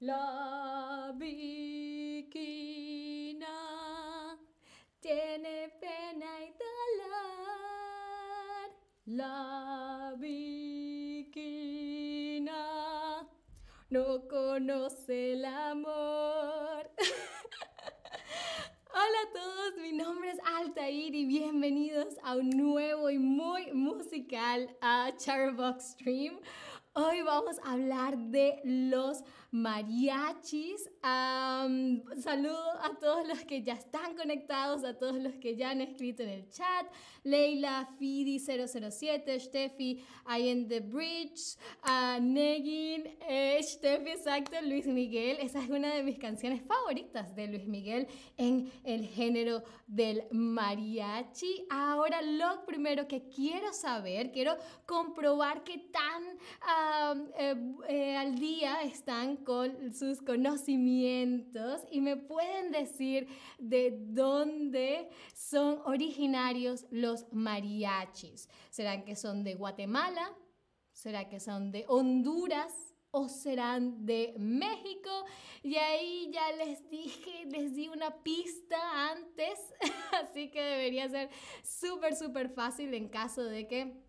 La viquina tiene pena y dolor. La viquina no conoce el amor. Hola a todos, mi nombre es Altair y bienvenidos a un nuevo y muy musical uh, Charbox Stream. Hoy vamos a hablar de los mariachis. Um, saludo a todos los que ya están conectados, a todos los que ya han escrito en el chat. Leila, Fidi007, Steffi, I in the Bridge, uh, Negin, eh, Steffi, exacto, Luis Miguel. Esa es una de mis canciones favoritas de Luis Miguel en el género del mariachi. Ahora lo primero que quiero saber, quiero comprobar qué tan... Eh, eh, al día están con sus conocimientos y me pueden decir de dónde son originarios los mariachis. ¿Serán que son de Guatemala? ¿Será que son de Honduras? o serán de México. Y ahí ya les dije, les di una pista antes, así que debería ser súper, súper fácil en caso de que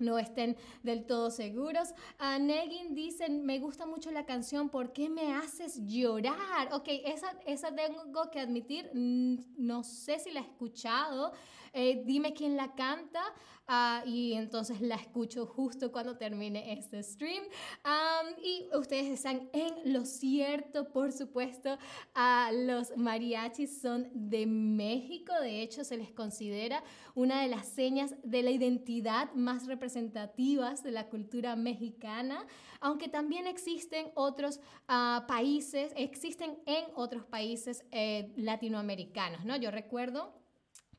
no estén del todo seguros. A Negin dicen, me gusta mucho la canción, ¿por qué me haces llorar? Ok, esa, esa tengo que admitir, no sé si la he escuchado, eh, dime quién la canta uh, y entonces la escucho justo cuando termine este stream. Um, y ustedes están en lo cierto, por supuesto, uh, los mariachis son de México, de hecho se les considera una de las señas de la identidad más representativas de la cultura mexicana, aunque también existen otros uh, países, existen en otros países eh, latinoamericanos, ¿no? Yo recuerdo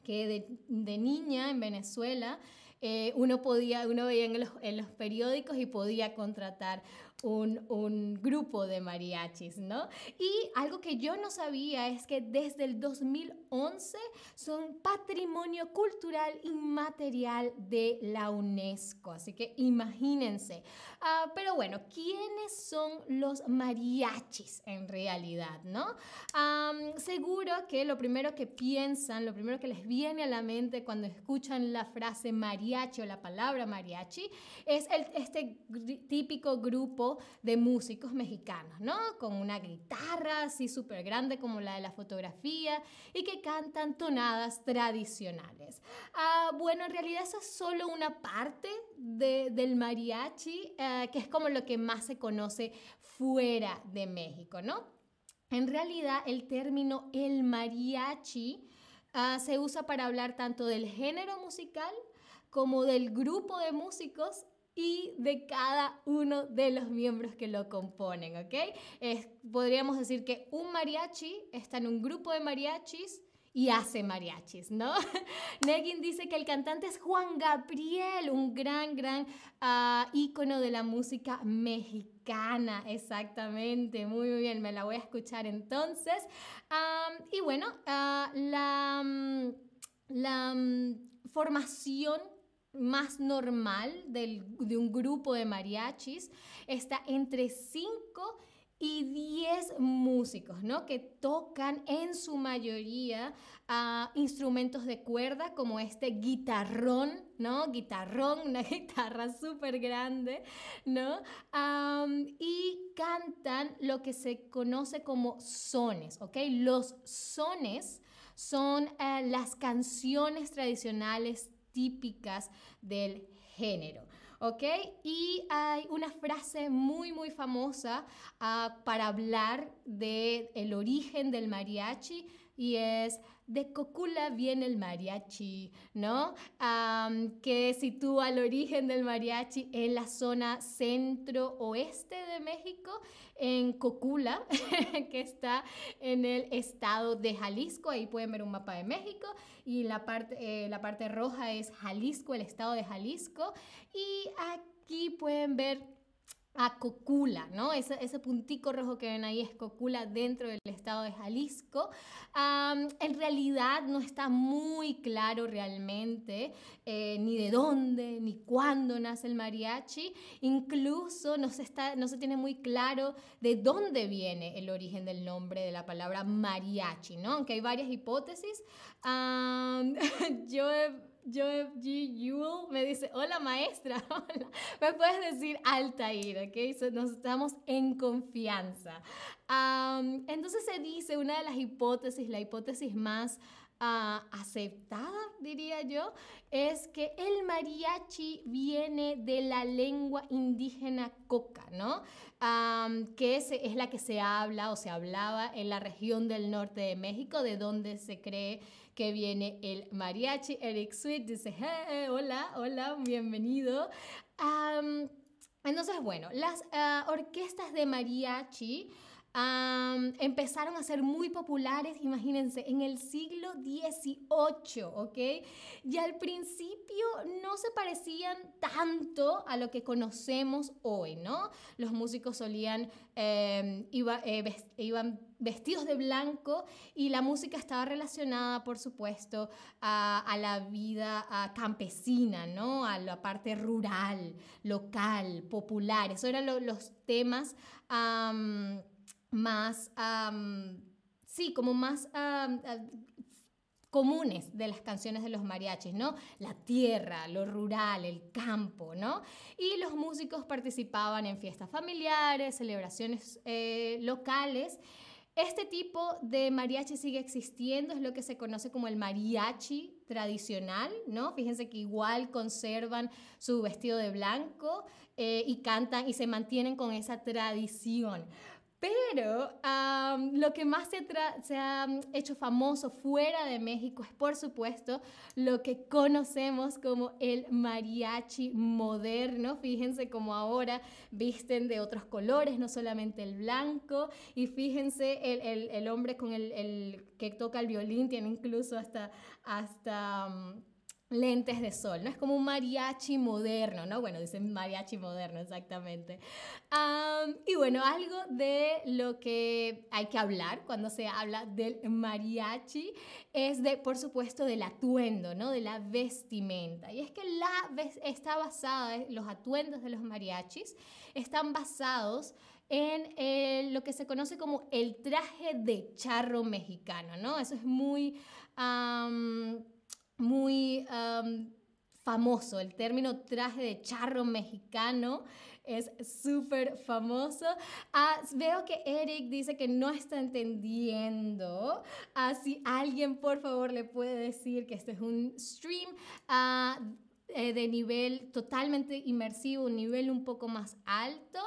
que de, de niña en Venezuela eh, uno podía, uno veía en los, en los, periódicos y podía contratar un, grupo de mariachis, ¿no? Y algo que yo no sabía es que desde el 2011 son patrimonio cultural inmaterial de la UNESCO, así que imagínense. Uh, pero bueno, ¿quiénes son los mariachis en realidad, no? Seguro que lo primero que piensan, lo primero que les viene a la mente cuando escuchan la frase mariachi, o la palabra mariachi es este típico grupo de músicos mexicanos, ¿no? Con una guitarra así súper grande como la de la fotografía y que cantan tonadas tradicionales. Ah, bueno, en realidad esa es solo una parte de, del mariachi, eh, que es como lo que más se conoce fuera de México, ¿no? En realidad el término el mariachi uh, se usa para hablar tanto del género musical como del grupo de músicos y de cada uno de los miembros que lo componen, ¿ok? Es, podríamos decir que un mariachi está en un grupo de mariachis y hace mariachis, ¿no? Negin dice que el cantante es Juan Gabriel, un gran, gran uh, ícono de la música mexicana, exactamente, muy, muy bien, me la voy a escuchar entonces. Um, y bueno, uh, la, mm, la um, formación más normal del, de un grupo de mariachis está entre 5 y 10 músicos, ¿no? Que tocan en su mayoría uh, instrumentos de cuerda como este guitarrón, ¿no? Guitarrón, una guitarra súper grande, ¿no? Y cantan lo que se conoce como sones, ¿ok? Los sones son uh, las canciones tradicionales típicas del género. ¿Ok? Y hay una frase muy, muy famosa uh, para hablar del el origen del mariachi y es de Cocula viene el mariachi, ¿no? que sitúa el origen del mariachi en la zona centro-oeste de México, en Cocula, que está en el estado de Jalisco. Ahí pueden ver un mapa de México y la parte, eh, la parte roja es Jalisco, el estado de Jalisco. Y aquí pueden ver a Cocula, ¿no? Ese, puntico rojo que ven ahí es Cocula dentro del estado de Jalisco. en realidad no está muy claro realmente eh, ni de dónde ni cuándo nace el mariachi. Incluso no se, está, no se tiene muy claro de dónde viene el origen del nombre de la palabra mariachi, ¿no? Aunque hay varias hipótesis. yo he Joe G. Yule me dice, hola maestra, hola. me puedes decir Altair, ¿ok? nos estamos en confianza. entonces se dice, una de las hipótesis, la hipótesis más ah, aceptada, diría yo, es que el mariachi viene de la lengua indígena coca, ¿no? que es, es la que se habla o se hablaba en la región del norte de México, de donde se cree que viene el mariachi. Eric Sweet dice, hola, hola, bienvenido. entonces, bueno, las ah, orquestas de mariachi empezaron a ser muy populares, imagínense, en el siglo XVIII, ¿ok? Y al principio no se parecían tanto a lo que conocemos hoy, ¿no? Los músicos solían, em, eh, iban vestidos de blanco y la música estaba relacionada, por supuesto, a, la vida campesina, ¿no? A la parte rural, local, popular. Esos eran los temas más, sí, como más comunes de las canciones de los mariachis, ¿no? La tierra, lo rural, el campo, ¿no? Y los músicos participaban en fiestas familiares, celebraciones eh, locales. Este tipo de mariachi sigue existiendo, es lo que se conoce como el mariachi tradicional, ¿no? Fíjense que igual conservan su vestido de blanco eh, y cantan y se mantienen con esa tradición. Pero lo que más se, ha hecho famoso fuera de México es, por supuesto, lo que conocemos como el mariachi moderno. Fíjense cómo ahora visten de otros colores, no solamente el blanco. Y fíjense el, el, hombre con el, el, que toca el violín, tiene incluso hasta... hasta lentes de sol, ¿no? Es como un mariachi moderno, ¿no? Bueno, dicen mariachi moderno, exactamente. y bueno, algo de lo que hay que hablar cuando se habla del mariachi es de, por supuesto, del atuendo, ¿no? De la vestimenta. Y es que la está basada, los atuendos de los mariachis están basados en eh, lo que se conoce como el traje de charro mexicano, ¿no? Eso es muy muy famoso. El término traje de charro mexicano es súper famoso. Ah, veo que Eric dice que no está entendiendo. Ah, alguien por favor le puede decir que este es un stream. Ah, eh, de nivel totalmente inmersivo, un nivel un poco más alto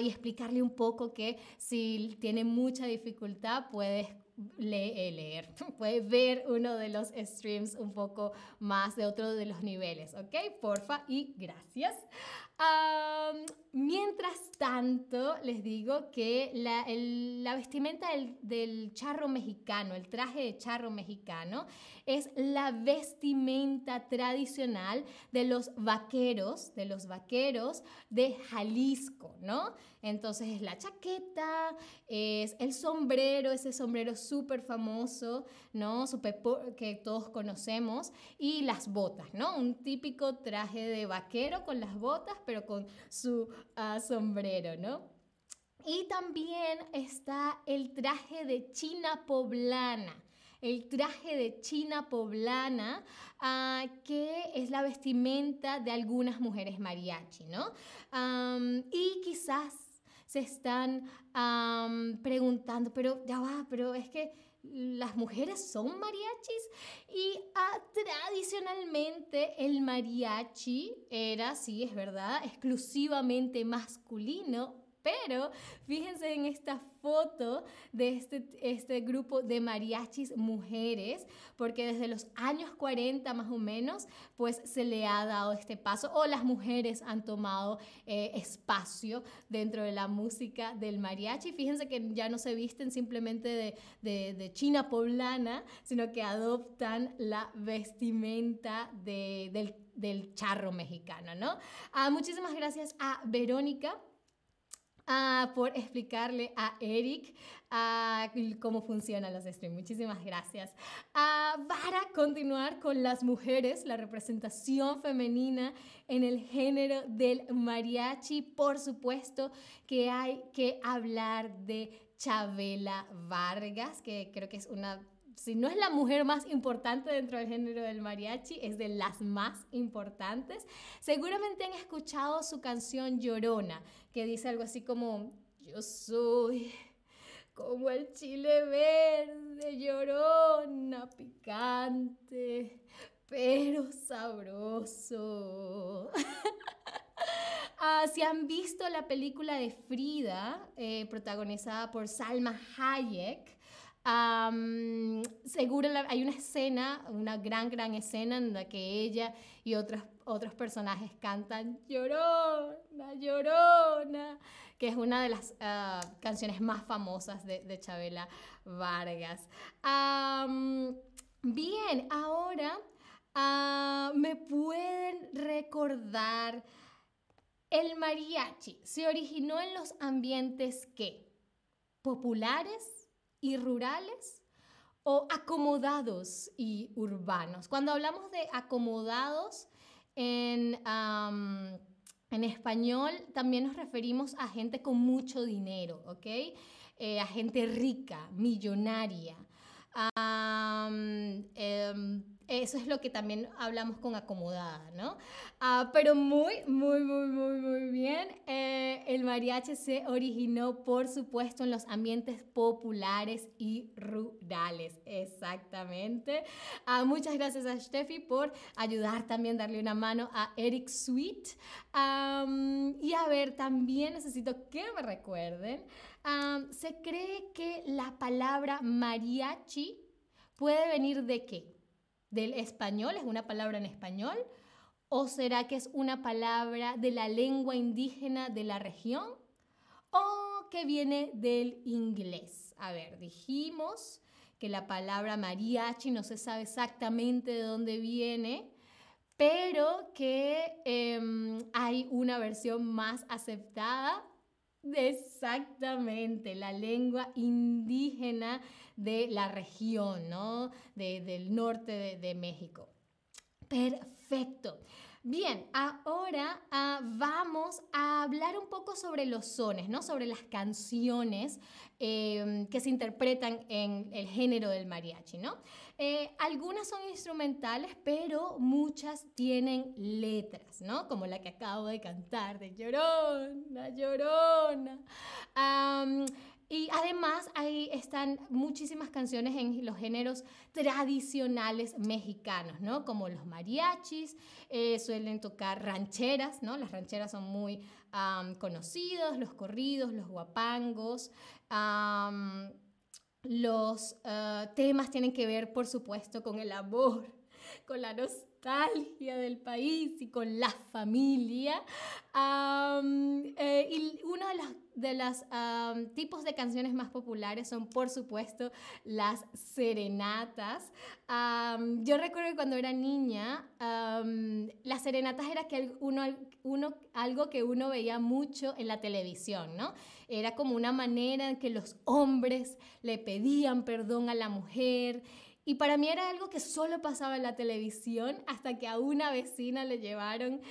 y explicarle un poco que si tiene mucha dificultad puedes eh, leer, puede ver uno de los streams un poco más de otro de los niveles, ¿ok? Porfa y gracias. Mientras tanto, les digo que la, vestimenta del, charro mexicano, el traje de charro mexicano, es la vestimenta tradicional de los vaqueros, de los vaqueros de Jalisco, ¿no? Entonces es la chaqueta, es el sombrero, ese sombrero súper famoso, ¿no? Super, que todos conocemos, y las botas, ¿no? Un típico traje de vaquero con las botas, pero con su ah, sombrero, ¿no? Y también está el traje de China poblana el traje de China poblana, ah, que es la vestimenta de algunas mujeres mariachi, ¿no? y quizás se están preguntando, pero ya va, pero es que las mujeres son mariachis y ah, tradicionalmente el mariachi era, sí, es verdad, exclusivamente masculino pero fíjense en esta foto de este, este grupo de mariachis mujeres, porque desde los años 40 más o menos, pues se le ha dado este paso o las mujeres han tomado eh, espacio dentro de la música del mariachi. Fíjense que ya no se visten simplemente de, china poblana, sino que adoptan la vestimenta del, charro mexicano, ¿no? Ah, muchísimas gracias a Verónica ah, por explicarle a Eric ah, cómo funcionan los streams. Muchísimas gracias. Ah, para continuar con las mujeres, la representación femenina en el género del mariachi, por supuesto que hay que hablar de Chabela Vargas, que creo que es una si no es la mujer más importante dentro del género del mariachi, es de las más importantes. Seguramente han escuchado su canción Llorona, que dice algo así como, yo soy como el chile verde, llorona, picante, pero sabroso. Ah, si han visto la película de Frida, eh, protagonizada por Salma Hayek, seguro hay una escena, una gran, gran escena en la que ella y otros, otros personajes cantan Llorona, Llorona, que es una de las ah, canciones más famosas de, Chabela Vargas. bien, ahora ah, me pueden recordar el mariachi. Se originó en los ambientes que populares y rurales o acomodados y urbanos. Cuando hablamos de acomodados en, en español, también nos referimos a gente con mucho dinero, ¿ok? Eh, a gente rica, millonaria. Em, eso es lo que también hablamos con acomodada, ¿no? Ah, pero muy, muy, muy, muy, muy bien. Eh, el mariachi se originó, por supuesto, en los ambientes populares y rurales. Exactamente. Ah, muchas gracias a Steffi por ayudar también, darle una mano a Eric Sweet. y a ver, también necesito que me recuerden. Se cree que la palabra mariachi puede venir de qué? del español, es una palabra en español, o será que es una palabra de la lengua indígena de la región, o que viene del inglés. A ver, dijimos que la palabra mariachi no se sabe exactamente de dónde viene, pero que em, hay una versión más aceptada Exactamente, la lengua indígena de la región, ¿no? del norte de, México. Perfecto. Bien, ahora ah, vamos a hablar un poco sobre los sones, ¿no? Sobre las canciones em, que se interpretan en el género del mariachi, ¿no? Eh, algunas son instrumentales, pero muchas tienen letras, ¿no? Como la que acabo de cantar, de Llorona, Llorona. Y además ahí están muchísimas canciones en los géneros tradicionales mexicanos, ¿no? Como los mariachis, eh, suelen tocar rancheras, ¿no? Las rancheras son muy conocidos, los corridos, los guapangos. Los eh, temas tienen que ver, por supuesto, con el amor, con la nostalgia del país y con la familia. Eh, y uno de los de tipos de canciones más populares son, por supuesto, las serenatas. yo recuerdo que cuando era niña, las serenatas era que uno, uno, algo que uno veía mucho en la televisión, ¿no? Era como una manera en que los hombres le pedían perdón a la mujer. Y para mí era algo que solo pasaba en la televisión hasta que a una vecina le llevaron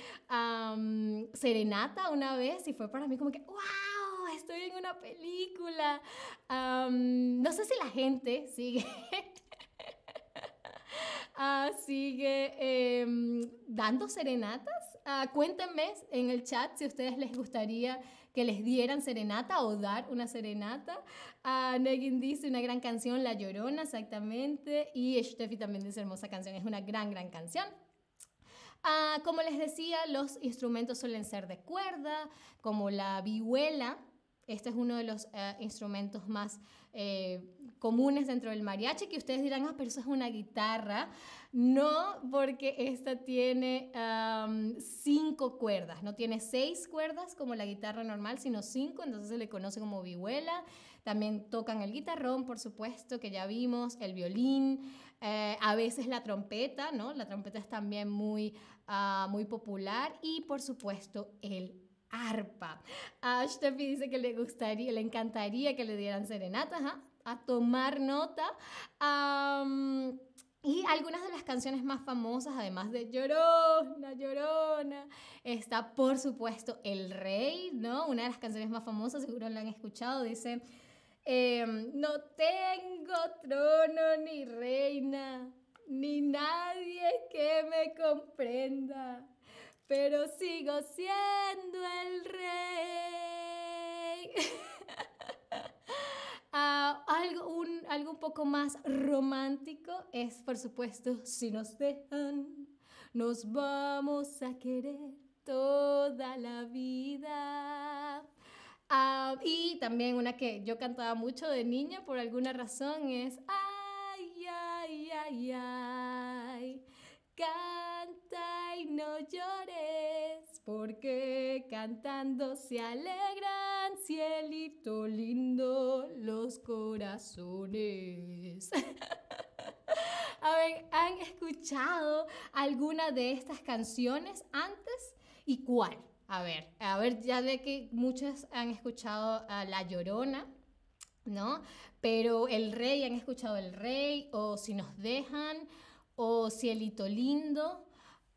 serenata una vez y fue para mí como que, wow, estoy en una película. no sé si la gente sigue Ah, sigue em, dando serenatas. Uh, cuéntenme en el chat si a ustedes les gustaría que les dieran serenata o dar una serenata. Uh, Negin dice una gran canción, La Llorona, exactamente. Y Steffi también dice hermosa canción, es una gran, gran canción. como les decía, los instrumentos suelen ser de cuerda, como la vihuela. Este es uno de los eh, instrumentos más eh, comunes dentro del mariachi, que ustedes dirán, ah, pero eso es una guitarra. No, porque esta tiene cinco cuerdas, no tiene seis cuerdas como la guitarra normal, sino cinco, entonces se le conoce como vihuela. También tocan el guitarrón, por supuesto, que ya vimos, el violín, eh, a veces la trompeta, ¿no? La trompeta es también muy, ah, muy popular y, por supuesto, el arpa. A Steffi dice que le gustaría, le encantaría que le dieran serenatas, ¿ah? a tomar nota. y algunas de las canciones más famosas, además de Llorona, Llorona, está por supuesto El Rey, ¿no? Una de las canciones más famosas, seguro la han escuchado, dice, em, no tengo trono ni reina, ni nadie que me comprenda, pero sigo siendo el rey. Ah, algo, un, algo un poco más romántico es, por supuesto, si nos dejan, nos vamos a querer toda la vida. Ah, y también una que yo cantaba mucho de niña por alguna razón es ay, ay, ay, ay. Canta y no llores, porque cantando se alegran, cielito lindo, los corazones. A ver, ¿han escuchado alguna de estas canciones antes? ¿Y cuál? A ver, a ver, ya de que muchos han escuchado La Llorona, ¿no? Pero El Rey, ¿han escuchado El Rey? O Si nos dejan, o Cielito Lindo.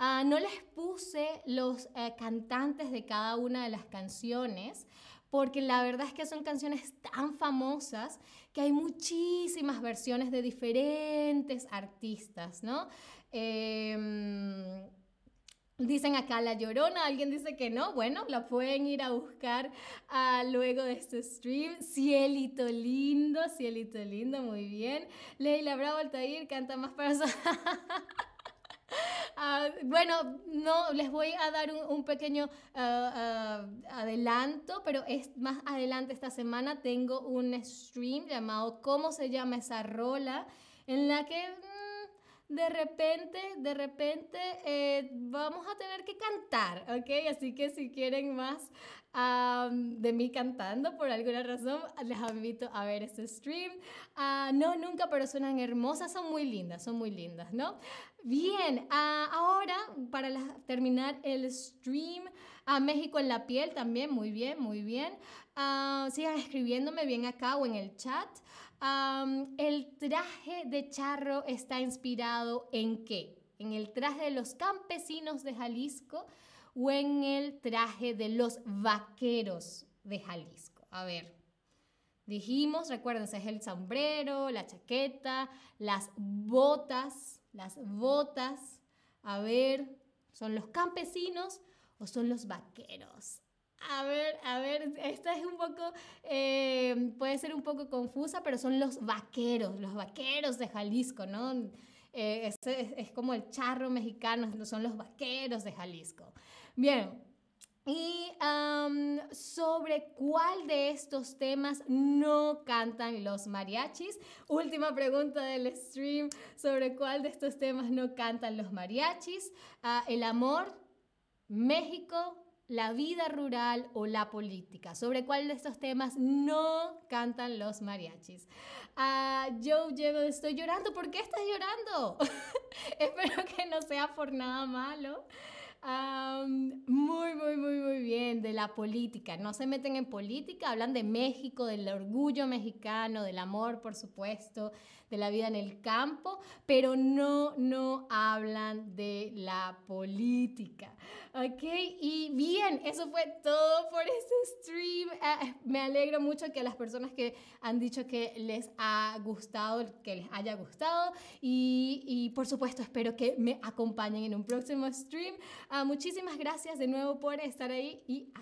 Ah, no les puse los eh, cantantes de cada una de las canciones porque la verdad es que son canciones tan famosas que hay muchísimas versiones de diferentes artistas, ¿no? Em, dicen acá La Llorona, alguien dice que no, bueno, la pueden ir a buscar ah, luego de este stream. Cielito lindo, cielito lindo, muy bien. Leila Bravo Altair canta más para... Ah, bueno, no, les voy a dar un, pequeño ah, adelanto, pero es más adelante esta semana tengo un stream llamado ¿Cómo se llama esa rola? En la que de repente, de repente eh, vamos a tener que cantar, ¿ok? Así que si quieren más de mí cantando por alguna razón, les invito a ver este stream. Ah, no, nunca, pero suenan hermosas, son muy lindas, son muy lindas, ¿no? Bien, ah, ahora para terminar el stream, a México en la piel también, muy bien, muy bien. Ah, sigan escribiéndome bien acá o en el chat el traje de charro está inspirado en qué? ¿En el traje de los campesinos de Jalisco o en el traje de los vaqueros de Jalisco? A ver, dijimos, recuerden, es el sombrero, la chaqueta, las botas, las botas. A ver, ¿son los campesinos o son los vaqueros? A ver, a ver, esta es un poco, eh, puede ser un poco confusa, pero son los vaqueros, los vaqueros de Jalisco, ¿no? Eh, es, es, como el charro mexicano, son los vaqueros de Jalisco. Bien, y sobre cuál de estos temas no cantan los mariachis. Última pregunta del stream, sobre cuál de estos temas no cantan los mariachis. Ah, el amor, México, la vida rural o la política. ¿Sobre cuál de estos temas no cantan los mariachis? Ah, yo llevo, estoy llorando. ¿Por qué estás llorando? Espero que no sea por nada malo muy bien, de la política. No se meten en política, hablan de México, del orgullo mexicano, del amor, por supuesto, de la vida en el campo, pero no, no hablan de la política. ¿Ok? Y bien, eso fue todo por este stream. Ah, me alegro mucho que las personas que han dicho que les ha gustado, que les haya gustado. Y, y por supuesto, espero que me acompañen en un próximo stream. Ah, muchísimas gracias de nuevo por estar ahí y